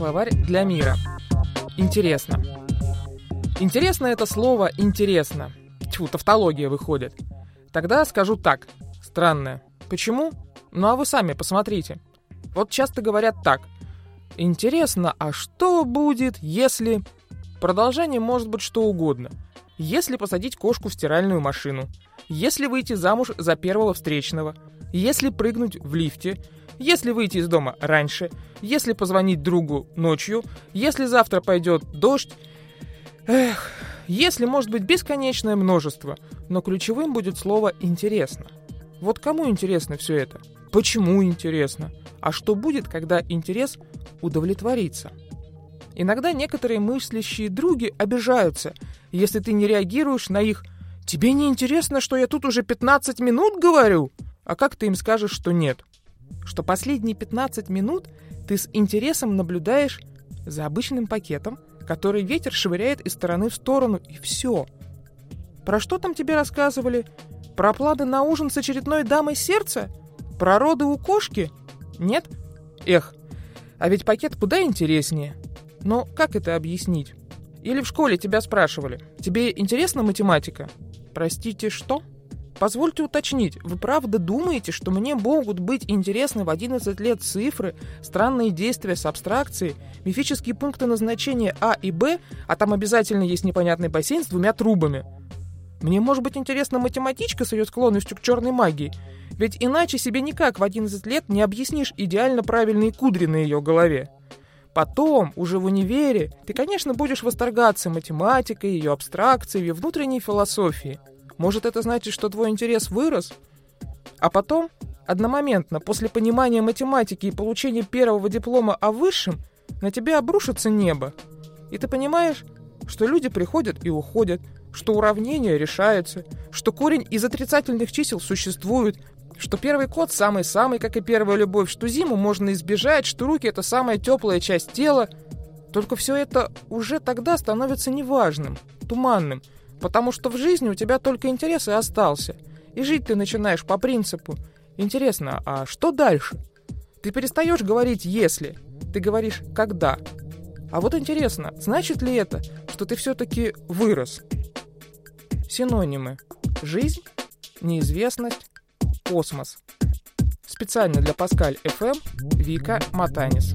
словарь для мира. Интересно. Интересно это слово «интересно». Тьфу, тавтология выходит. Тогда скажу так. Странное. Почему? Ну а вы сами посмотрите. Вот часто говорят так. Интересно, а что будет, если... Продолжение может быть что угодно. Если посадить кошку в стиральную машину, если выйти замуж за первого встречного, если прыгнуть в лифте, если выйти из дома раньше, если позвонить другу ночью, если завтра пойдет дождь. Эх, если может быть бесконечное множество, но ключевым будет слово «интересно». Вот кому интересно все это? Почему интересно? А что будет, когда интерес удовлетворится? Иногда некоторые мыслящие други обижаются, если ты не реагируешь на их «Тебе не интересно, что я тут уже 15 минут говорю?» А как ты им скажешь, что нет? Что последние 15 минут ты с интересом наблюдаешь за обычным пакетом, который ветер швыряет из стороны в сторону, и все. Про что там тебе рассказывали? Про планы на ужин с очередной дамой сердца? Про роды у кошки? Нет? Эх, а ведь пакет куда интереснее. Но как это объяснить? Или в школе тебя спрашивали, тебе интересна математика? Простите, что? Позвольте уточнить, вы правда думаете, что мне могут быть интересны в 11 лет цифры, странные действия с абстракцией, мифические пункты назначения А и Б, а там обязательно есть непонятный бассейн с двумя трубами? Мне может быть интересна математичка с ее склонностью к черной магии, ведь иначе себе никак в 11 лет не объяснишь идеально правильные кудри на ее голове. Потом, уже в универе, ты, конечно, будешь восторгаться математикой, ее абстракцией, ее внутренней философией. Может, это значит, что твой интерес вырос? А потом, одномоментно, после понимания математики и получения первого диплома о высшем, на тебя обрушится небо. И ты понимаешь, что люди приходят и уходят, что уравнение решается, что корень из отрицательных чисел существует, что первый код самый-самый, как и первая любовь, что зиму можно избежать, что руки — это самая теплая часть тела. Только все это уже тогда становится неважным, туманным — Потому что в жизни у тебя только интерес и остался. И жить ты начинаешь по принципу «Интересно, а что дальше?» Ты перестаешь говорить «если», ты говоришь «когда». А вот интересно, значит ли это, что ты все-таки вырос? Синонимы. Жизнь, неизвестность, космос. Специально для Паскаль FM Вика Матанис.